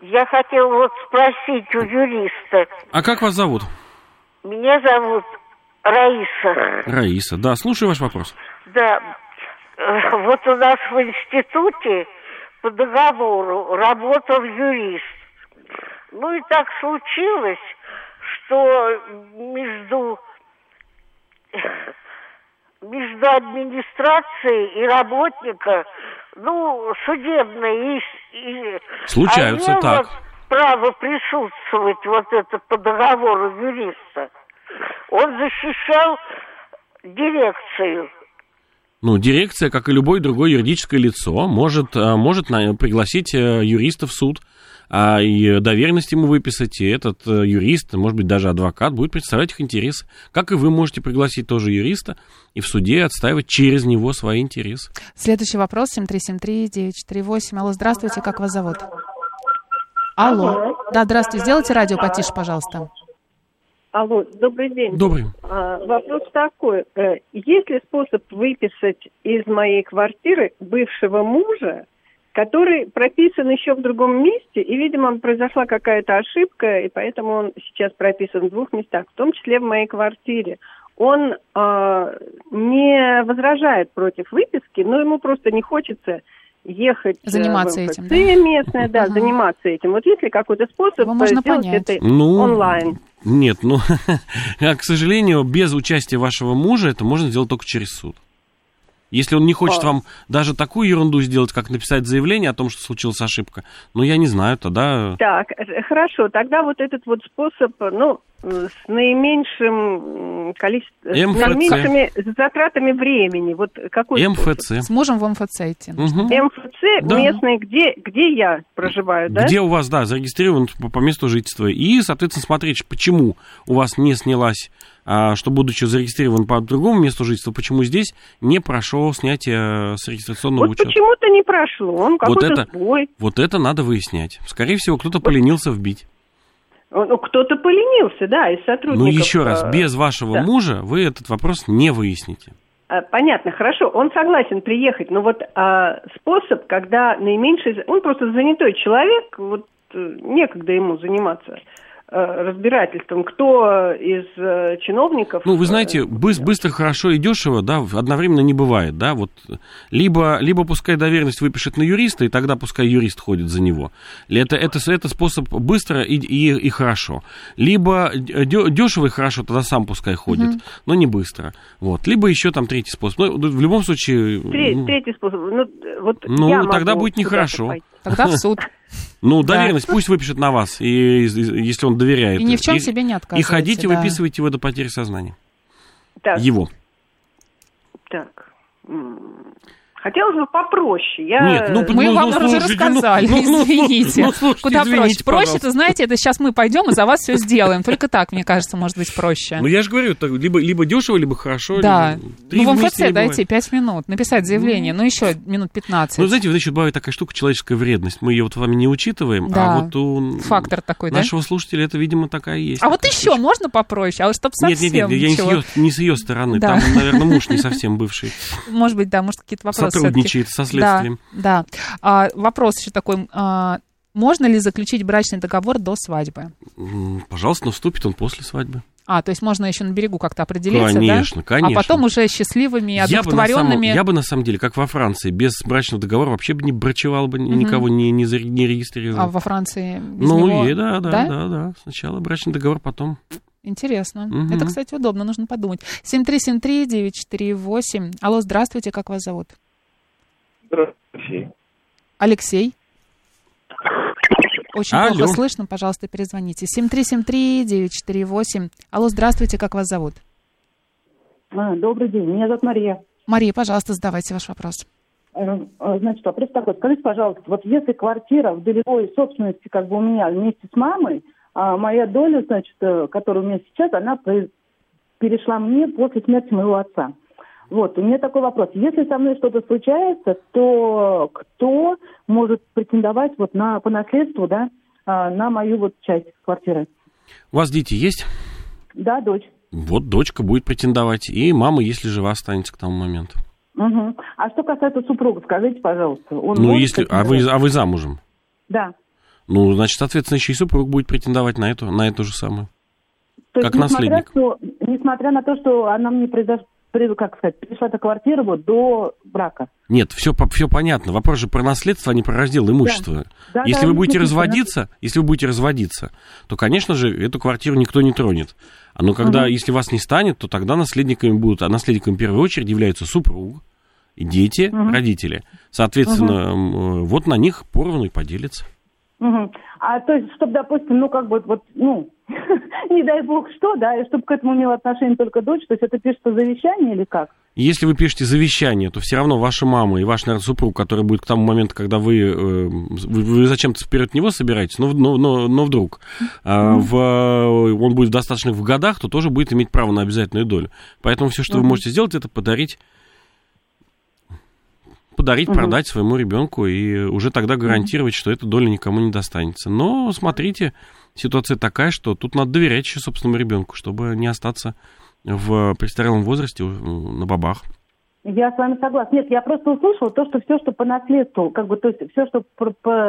Я хотела вот спросить у юриста. А как вас зовут? Меня зовут Раиса. Раиса. Да, слушаю ваш вопрос. Да, э, вот у нас в институте по договору работал юрист. Ну и так случилось, что между между администрацией и работника, ну, судебной и... и- Случаются, а так. право присутствовать вот это по договору юриста. Он защищал дирекцию. Ну, дирекция, как и любое другое юридическое лицо, может, а, может пригласить э, юриста в суд, а, и доверенность ему выписать, и этот э, юрист, может быть, даже адвокат, будет представлять их интересы. Как и вы можете пригласить тоже юриста и в суде отстаивать через него свои интересы. Следующий вопрос 7373948. Алло, здравствуйте, как вас зовут? Алло. Да, здравствуйте. Сделайте радио потише, пожалуйста. Алло, добрый день. Добрый. А, вопрос такой. Э, Есть ли способ выписать из моей квартиры бывшего мужа, который прописан еще в другом месте, и, видимо, произошла какая-то ошибка, и поэтому он сейчас прописан в двух местах, в том числе в моей квартире. Он а, не возражает против выписки, но ему просто не хочется ехать э, Заниматься в этим, МФЦ да? местное, да, заниматься этим. Вот есть ли какой-то способ Его можно э, сделать понять. это Ну, онлайн? Нет, ну, [laughs] а, к сожалению, без участия вашего мужа это можно сделать только через суд. Если он не хочет А. вам даже такую ерунду сделать, как написать заявление о том, что случилась ошибка, ну, я не знаю, тогда... Так, э, хорошо. Тогда вот этот вот способ, ну, с наименьшим количеством, с МФЦ. наименьшими затратами времени. Вот какой способ? МФЦ. С мужем в МФЦ идти. Мгм. МФЦ Да. местный, где, где я проживаю, да? Где у вас, да, зарегистрирован по, по месту жительства. И, соответственно, смотреть, почему у вас не снялась, а, что, будучи зарегистрирован по другому месту жительства, почему здесь не прошло снятие с регистрационного Вот учета. почему-то не прошло. Он Вот какой-то это, сбой. вот это надо выяснять. Скорее всего, кто-то поленился вбить. Ну, кто-то поленился, да, из сотрудников. Ну, еще раз, э, без вашего да. мужа вы этот вопрос не выясните. А, Понятно, хорошо, он согласен приехать, но вот а, способ, когда наименьший... Он просто занятой человек, вот э, некогда ему заниматься э, разбирательством, кто из э, чиновников... Ну, вы знаете, быс- быстро, хорошо и дешево, да, одновременно не бывает, да, вот либо, либо пускай доверенность выпишет на юриста, и тогда пускай юрист ходит за него. Это, это, это способ быстро и, и, и хорошо. Либо дешево и хорошо, тогда сам пускай ходит, Мгм. но не быстро. Вот. Либо еще там третий способ. Ну, в любом случае... Тре- ну, Третий способ. Ну, вот Ну, я тогда будет нехорошо. пойти. Тогда в суд. [laughs] Ну, Да. доверенность пусть выпишет на вас, и, и- если он доверяет. И ни в чем себе не И отказывайте, ходите, да. выписывайте его до потери сознания. Так, Его. так. Хотелось бы попроще. Я... Нет, ну, Мы ну, вам ну, уже слушайте, рассказали, ну, ну, ну, извините. ну, слушайте, Куда извините, проще? Проще, это знаете, это сейчас мы пойдем и за вас все сделаем. Только так, мне кажется, может быть проще. Ну, я же говорю, так, либо, либо дешево, либо хорошо. Да. либо- Ну, в МФЦ дайте бывает. 5 минут, написать заявление, ну, еще минут 15. Ну, знаете, вот еще бывает такая штука, человеческая вредность. Мы ее вот с вами не учитываем, Да. а вот у Фактор такой, да? нашего слушателя это, видимо, такая есть. А вот еще можно попроще, а вот чтоб Нет, совсем нет, нет, я не с, ее, не с ее стороны. Да. Там, наверное, муж не совсем бывший. Может быть, да, может, какие-то вопросы Сотрудничает со следствием. Да, да. А, вопрос еще такой. а, можно ли заключить брачный договор до свадьбы? Пожалуйста, но вступит он после свадьбы. А, то есть можно еще на берегу как-то определиться, Конечно, да? конечно. А потом уже счастливыми, Я бы, самом, одухотворенными... я бы на самом деле, как во Франции, без брачного договора вообще бы не брачевал бы, Мгм. никого не, не, не регистрировал. А во Франции без ну, него... и да, да, Да? да, да, Сначала брачный договор, потом. Интересно. Мгм. Это, кстати, удобно, нужно подумать. 7373948. Алло, здравствуйте, как вас зовут? Здравствуйте. Алексей. Очень Алло. плохо слышно, пожалуйста, перезвоните. 7373948. Алло, здравствуйте, как вас зовут? А, Добрый день, меня зовут Мария. Мария, пожалуйста, задавайте ваш вопрос. Э, э, Значит, вопрос такой. Скажите, пожалуйста, вот если квартира в долевой собственности, как бы у меня вместе с мамой, а моя доля, значит, э, которая у меня сейчас, она перешла мне после смерти моего отца. Вот, у меня такой вопрос. Если со мной что-то случается, то кто может претендовать вот на, по наследству, да, а, на мою вот часть квартиры? У вас дети есть? Да, дочь. Вот дочка будет претендовать, и мама, если жива, останется к тому моменту. Мгм. А что касается супруга, скажите, пожалуйста. Он ну, если. А вы, а вы замужем? Да. Ну, значит, соответственно, еще и супруг будет претендовать на эту, на эту же самую. То Как есть, несмотря, наследник. что, несмотря на то, что она мне произош... как сказать, пришла эта квартира вот до брака. Нет, все, все понятно. Вопрос же про наследство, а не про раздел имущества. Да, если да, вы будете разводиться, если вы будете разводиться, то, конечно же, эту квартиру никто не тронет. А но когда, Мгм. если вас не станет, то тогда наследниками будут, а наследниками в первую очередь являются супруг, и дети, Мгм. родители. Соответственно, м, вот на них поровну и поделится. Мгм. А то есть, чтобы, допустим, ну, как бы, вот, ну, [laughs] не дай бог что, да, и чтобы к этому имела отношение только дочь, то есть это пишется завещание или как? Если вы пишете завещание, то все равно ваша мама и ваш, наверное, супруг, который будет к тому моменту, когда вы, э, вы, вы зачем-то вперед него собираетесь, но, но, но, но вдруг а, в, он будет достаточно в годах, то тоже будет иметь право на обязательную долю. Поэтому все, что вы Мгм. можете сделать, это подарить подарить, Мгм. продать своему ребенку и уже тогда гарантировать, что эта доля никому не достанется. Но смотрите, ситуация такая, что тут надо доверять еще собственному ребенку, чтобы не остаться в престарелом возрасте э, на бабах. Я с вами согласна. Нет, я просто услышала то, что все, что по наследству, как бы, то есть все, что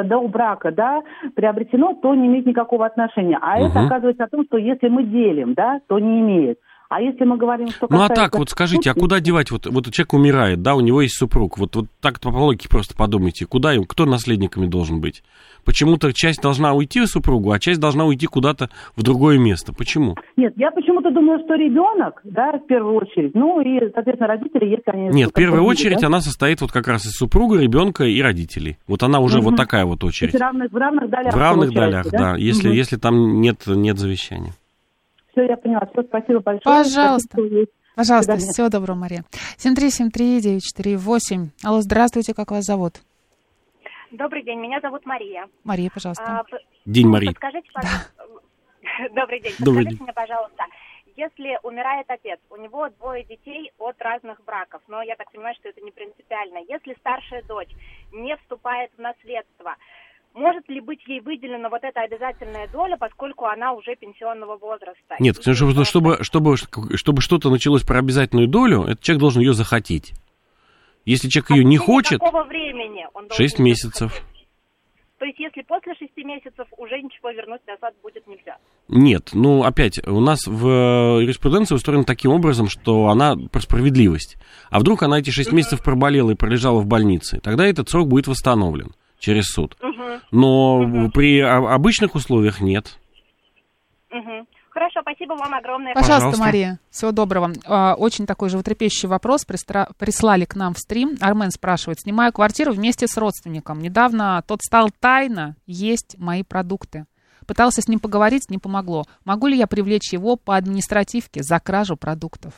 до брака, да, приобретено, то не имеет никакого отношения. А это Мгм. оказывается о том, что если мы делим, да, то не имеет. А если мы говорим, что Ну а касается- так, вот скажите, а куда девать? Вот, вот человек умирает, да, у него есть супруг. Вот, вот так по логике просто подумайте, куда им, кто наследниками должен быть? Почему-то часть должна уйти супругу, а часть должна уйти куда-то в другое место. Почему? Нет, я почему-то думаю, что ребенок, да, в первую очередь, ну и, соответственно, родители, если они... Нет, в первую очередь да, она состоит вот как раз из супруга, ребенка и родителей. Вот она уже Мгм. вот такая вот то есть очередь. в равных, в равных долях. В равных долях, да, если, Мгм. если там нет, нет завещания. Все, я поняла. Все, спасибо большое. Пожалуйста. Спасибо, Пожалуйста, До всего доброго, Мария. 7373948. Алло, здравствуйте, как вас зовут? Добрый день, меня зовут Мария. Мария, пожалуйста. А, День Марии. Подскажите, пожалуйста. [laughs] Добрый день. Добрый Подскажите день. мне, пожалуйста, если умирает отец, у него двое детей от разных браков, но я так понимаю, что это не принципиально. Если старшая дочь не вступает в наследство, может ли быть ей выделена вот эта обязательная доля, поскольку она уже пенсионного возраста? Нет, потому что чтобы, чтобы, чтобы что-то началось про обязательную долю, этот человек должен ее захотеть. Если человек ее не хочет, какого времени он должен 6 её месяцев. захотеть? То есть, если после шести месяцев уже ничего вернуть назад будет нельзя? Нет, ну опять, у нас в э, юриспруденции устроена таким образом, что она про справедливость. А вдруг она эти 6 месяцев проболела и пролежала в больнице, тогда этот срок будет восстановлен через суд. Но при о- обычных условиях нет. Мгм. Хорошо, спасибо вам огромное. Пожалуйста, Пожалуйста. Мария, всего доброго. А, Очень такой животрепещущий вопрос прислали к нам в стрим. Армен спрашивает. Снимаю квартиру вместе с родственником. Недавно тот стал тайно есть мои продукты. Пытался с ним поговорить, не помогло. Могу ли я привлечь его по административке за кражу продуктов?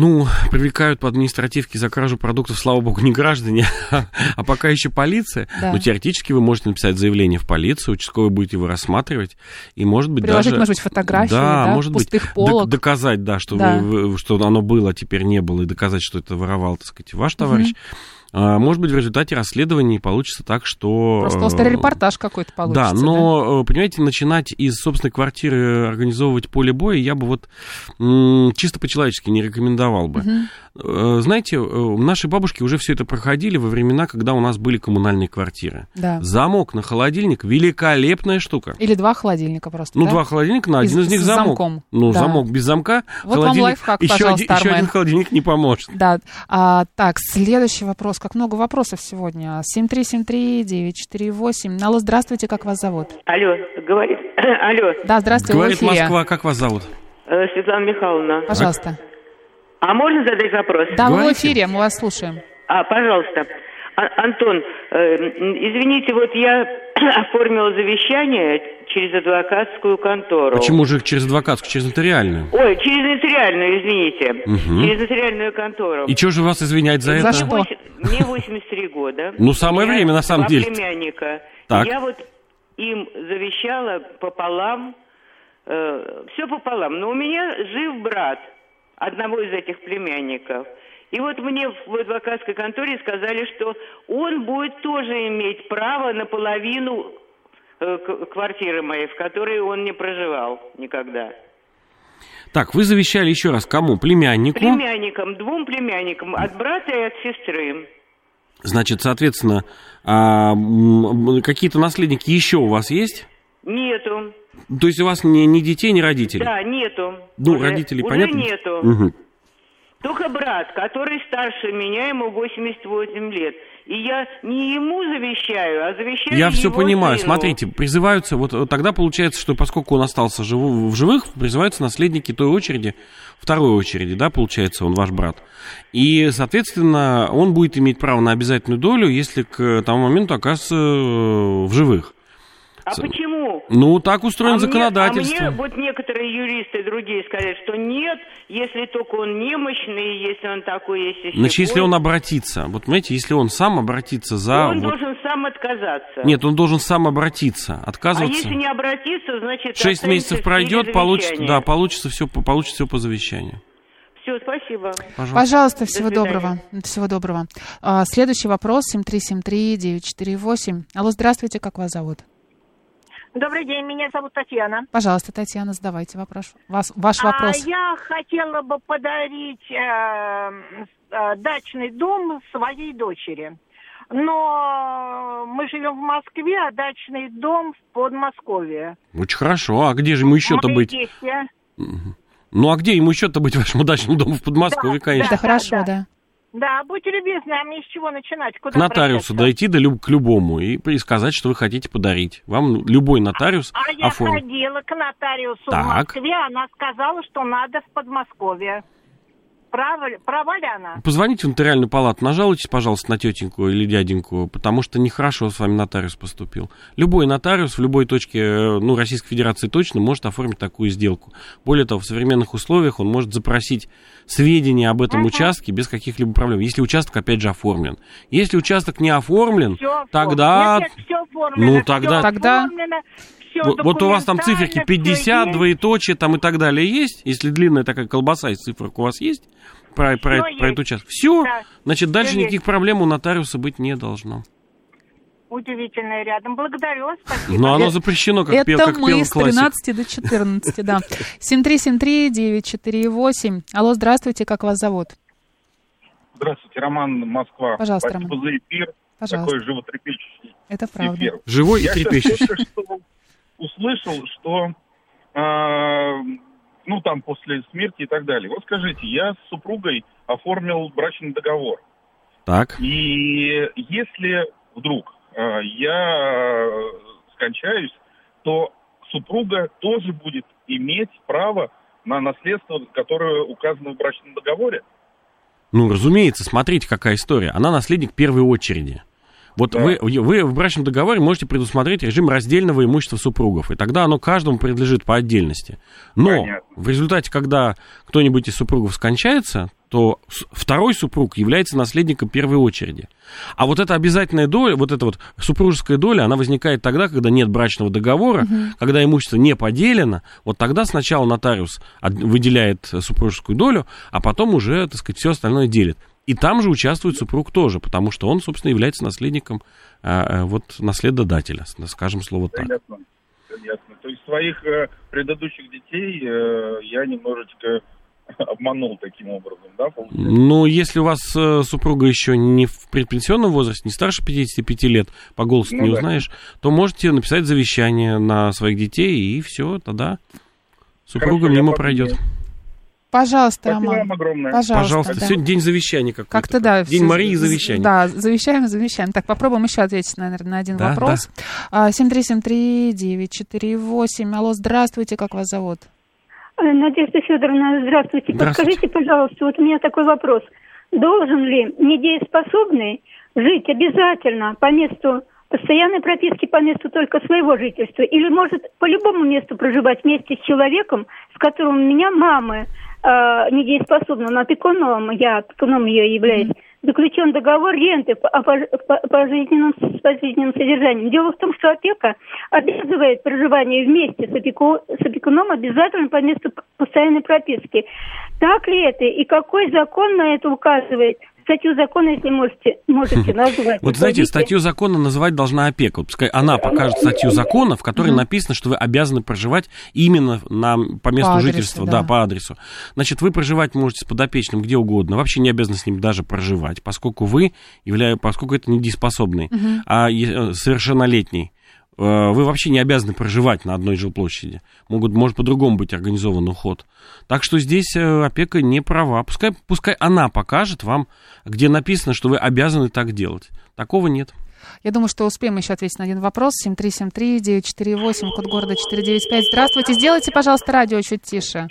Ну, привлекают по административке за кражу продуктов, слава богу, не граждане, [laughs] а пока еще полиция. Да. Но теоретически вы можете написать заявление в полицию, участковый будет его рассматривать, и, может быть, Приложить, даже... может быть, фотографии, да, да, может быть, пустых полок. док- доказать, да, что, Да. вы- что оно было, а теперь не было, и доказать, что это воровал, так сказать, ваш товарищ. А, Может быть, в результате расследования получится так, что... Просто э, острый репортаж какой-то получится. Да, но, э, понимаете, начинать из собственной квартиры организовывать поле боя я бы вот чисто по-человечески не рекомендовал бы. Э, Знаете, э, наши бабушки уже все это проходили во времена, когда у нас были коммунальные квартиры. Да. Замок на холодильник великолепная штука. Или два холодильника просто, Ну, да? два холодильника, на один из с- них замок. замком. Ну, Да. замок без замка, Вот вам холодильник, лайфхак, еще, пожалуйста, один, еще один холодильник не поможет. Да. А, так, следующий вопрос. Как много вопросов сегодня. 7373948. Алло, здравствуйте, как вас зовут? Алло, говорит. [clears throat] Алло, Да, здравствуйте, Говорит. Москва, как вас зовут? э, Светлана Михайловна. Пожалуйста. А можно задать вопрос? Да, вы в эфире, мы вас слушаем. А, пожалуйста. А- Антон, э, извините, вот я [clears throat] оформила завещание через адвокатскую контору. Почему же через адвокатскую, через нотариальную? Ой, через нотариальную, извините. Мгм. Через нотариальную контору. И что же вас извинять за, Мне это? восемь- Мне 83 года. Ну, самое Я время, на самом деле. племянника. Так. Я вот им завещала пополам, все пополам. Но у меня жив брат одного из этих племянников. И вот мне в адвокатской конторе сказали, что он будет тоже иметь право на половину э, квартиры моей, в которой он не проживал никогда. Так, вы завещали еще раз кому? Племяннику? Племянникам, двум племянникам, от брата и от сестры. Значит, соответственно, а, какие-то наследники еще у вас есть? Нету. То есть у вас ни, ни детей, ни родителей? Да, нету. Ну, Уже- родителей, уже понятно? нету. Мгм. Только брат, который старше меня, ему 88 лет. И я не ему завещаю, а завещаю Я все понимаю. сыну. Смотрите, призываются, вот э, тогда получается, что поскольку он остался живу- в живых, призываются наследники той очереди, второй очереди, да, получается, он ваш брат. И, соответственно, он будет иметь право на обязательную долю, если к тому моменту окажется э, в живых. А почему? Ну, так устроено а законодательство. Мне, а мне вот некоторые юристы другие сказали, что нет, если только он немощный, если он такой, если Значит, если он обратится, вот понимаете, если он сам обратится за... он вот- должен сам отказаться. Нет, он должен сам обратиться, а отказываться. если не обратиться, значит... Шесть месяцев пройдет, получится, завещания. да, получится все, получится все по завещанию. Все, спасибо. Пожалуйста, До всего свидания. доброго. Всего доброго. А, следующий вопрос 7373948. Алло, здравствуйте, как вас зовут? Добрый день, меня зовут Татьяна. Пожалуйста, Татьяна, задавайте вопрос. Вас, ваш вопрос. А, я хотела бы подарить э, э, дачный дом своей дочери. Но мы живем в Москве, а дачный дом в Подмосковье. Очень хорошо. А где же ему еще-то быть? действия. Ну, а где ему еще-то быть, [laughs] вашему дачному дому в Подмосковье, конечно? Это хорошо, да. Да, будьте любезны, а мне с чего начинать? Куда К нотариусу дойти да люб- к любому и, и сказать, что вы хотите подарить. Вам любой нотариус А я оформит. ходила к нотариусу Так. в Москве, она сказала, что надо в Подмосковье. Она? Позвоните в нотариальную палату, нажалуйтесь, пожалуйста, на тетеньку или дяденьку, потому что нехорошо с вами нотариус поступил. Любой нотариус в любой точке э, ну, Российской Федерации точно может оформить такую сделку. Более того, в современных условиях он может запросить сведения об этом участке без каких-либо проблем, если участок, опять же, оформлен. Если участок не оформлен, Всё тогда... Нет, нет, всё оформлено, ну, тогда... оформлено, всё Вот, вот у вас там циферки документально, 50, всё есть. двоеточие там и так далее есть? Если длинная такая колбаса из цифрок у вас есть про, про, это- про есть. этот участок? Все, Да. значит, дальше Всё никаких есть. проблем у нотариуса быть не должно. Удивительное рядом. Благодарю вас. Спасибо. Но оно запрещено, как Это пел, как мы пел с классик. 13 до 14, да. 7373948. Алло, здравствуйте, как вас зовут? Здравствуйте, Роман, Москва. Пожалуйста, Спасибо Роман. за эфир. Пожалуйста. Такой животрепещущий Это правда. эфир. Живой и Я сейчас трепещущий. только что услышал, что э, ну там после смерти и так далее. Вот скажите, я с супругой оформил брачный договор. Так. И если вдруг э, я э, скончаюсь, то супруга тоже будет иметь право на наследство, которое указано в брачном договоре. Ну, разумеется, смотрите, какая история. Она наследник первой очереди. Вот вы, вы в брачном договоре можете предусмотреть режим раздельного имущества супругов, и тогда оно каждому принадлежит по отдельности. Но Понятно. в результате, когда кто-нибудь из супругов скончается, то второй супруг является наследником первой очереди. А вот эта обязательная доля, вот эта вот супружеская доля, она возникает тогда, когда нет брачного договора, угу. когда имущество не поделено, вот тогда сначала нотариус выделяет супружескую долю, а потом уже, так сказать, все остальное делит. И там же участвует супруг тоже, потому что он, собственно, является наследником, а, вот, наследодателя, скажем слово так. Понятно. Понятно. То есть своих э, предыдущих детей э, я немножечко [laughs] обманул таким образом, да? Получается? Ну, если у вас э, супруга еще не в предпенсионном возрасте, не старше 55 лет, по голосу ну, не да. узнаешь, то можете написать завещание на своих детей, и все, тогда супруга Хорошо, мимо пройдет. Пожалуйста, Спасибо Роман. вам огромное. Пожалуйста. Пожалуйста. Да. Сегодня день завещания какой-то. Как-то да. День все, Марии завещания. Да, завещаем, завещаем. Так, попробуем еще ответить, наверное, на один да, вопрос. Да. 7373948. Алло, здравствуйте, как вас зовут? Э, Надежда Федоровна, здравствуйте. Здравствуйте. Подскажите, пожалуйста, вот у меня такой вопрос. Должен ли недееспособный жить обязательно по месту постоянной прописки по месту только своего жительства? Или может по любому месту проживать вместе с человеком, с которым у меня мамы э, недееспособна, но опекуном, я опекуном ее являюсь, заключен договор ренты по, по, по, по, жизненным, по жизненным содержаниям. Дело в том, что опека обязывает проживание вместе с, опеку, с опекуном обязательно по месту постоянной прописки. Так ли это и какой закон на это указывает? Статью закона, если можете, можете [laughs] назвать. Вот знаете, статью закона называть должна опека. Вот пускай она покажет статью закона, в которой написано, что вы обязаны проживать именно на, по месту по жительства, адресу, да. да, по адресу. Значит, вы проживать можете с подопечным где угодно, вообще не обязаны с ним даже проживать, поскольку вы, являю, поскольку это недееспособный, а е- совершеннолетний. Э, Вы вообще не обязаны проживать на одной жилплощади. Могут, может по-другому быть организован уход. Так что здесь э, опека не права. Пускай, пускай она покажет вам, где написано, что вы обязаны так делать. Такого нет. Я думаю, что успеем еще ответить на один вопрос. 7373948, код города 495. Здравствуйте. Сделайте, пожалуйста, радио чуть тише.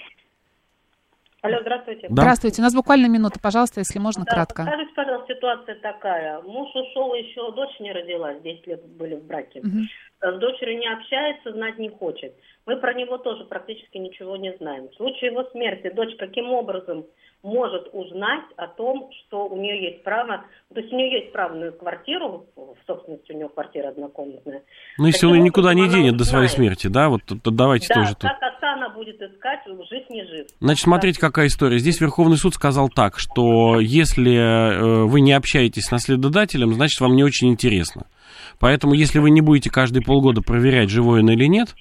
Алло, здравствуйте. Здравствуйте. У нас буквально минута, пожалуйста, если можно, Да, кратко. Скажите, пожалуйста, ситуация такая. Муж ушел, еще дочь не родилась, 10 лет были в браке. Мгм. С дочерью не общается, знать не хочет. Мы про него тоже практически ничего не знаем. В случае его смерти дочь каким образом может узнать о том, что у нее есть право, то есть у нее есть право на квартиру, в собственности у нее квартира однокомнатная. Ну, если он ее никуда не денет до своей узнает? смерти, да, вот то, давайте Да, тоже тут. как отца она будет искать, жив не жив. Значит, смотрите, какая история. Здесь Верховный суд сказал так, что если э, вы не общаетесь с наследодателем, значит, вам не очень интересно. Поэтому, если вы не будете каждые полгода проверять, живой он или нет,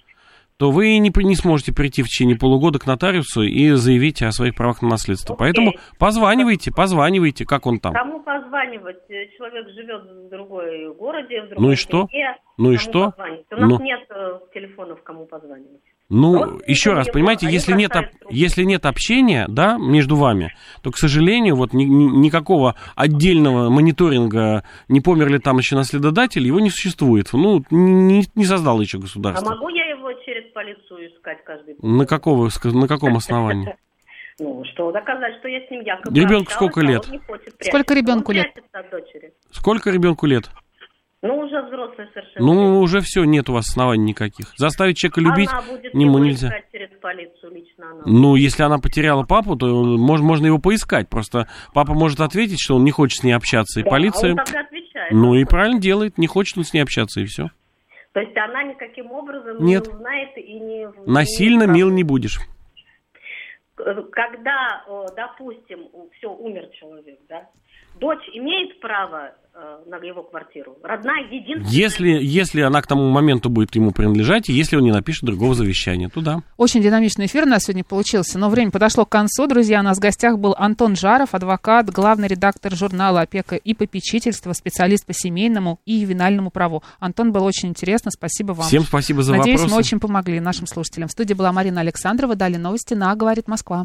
то вы не, не сможете прийти в течение полугода к нотариусу и заявить о своих правах на наследство. Поэтому позванивайте, позванивайте, как он там. Кому позванивать? Э, Человек живет в другой городе, в другой Ну и что? семье. Ну и что? позвонить? У нас Ну. нет э, телефонов, кому позванивать. Ну, Вот еще раз, понимаете, они если нет, об- если нет общения, да, между вами, то, к сожалению, вот ни- ни- никакого отдельного мониторинга, не помер ли там еще наследодатель, его не существует. Ну, не, не создал еще А государство. могу я его через полицию искать каждый На, какого, на каком основании? [laughs] Ну, что доказать, что я с ним якобы Ребенку сколько а лет? Сколько ребенку лет? прячется от дочери. Сколько ребенку лет? Ну, уже взрослый совершенно. Ну, уже все, нет у вас оснований никаких. Заставить человека любить Она будет ему нельзя. через полицию, лично она. Ну, если она потеряла папу, то мож- можно его поискать. Просто папа может ответить, что он не хочет с ней общаться, и Да, полиция... а он тогда отвечает. Ну и правильно делает, не хочет он с ней общаться, и все. То есть она никаким образом Нет. не узнает и не... Насильно не- мил не будешь. Когда, допустим, все, умер человек, да, дочь имеет право э, на его квартиру? Родная, единственная? Если, если она к тому моменту будет ему принадлежать, и если он не напишет другого завещания, то да. Очень динамичный эфир у нас сегодня получился, но время подошло к концу. Друзья, у нас в гостях был Антон Жаров, адвокат, главный редактор журнала «Опека и попечительство», специалист по семейному и ювенальному праву. Антон, было очень интересно, спасибо вам. Всем спасибо за Надеюсь, вопросы. мы очень помогли нашим слушателям. В студии была Марина Александрова, далее новости на «Говорит Москва».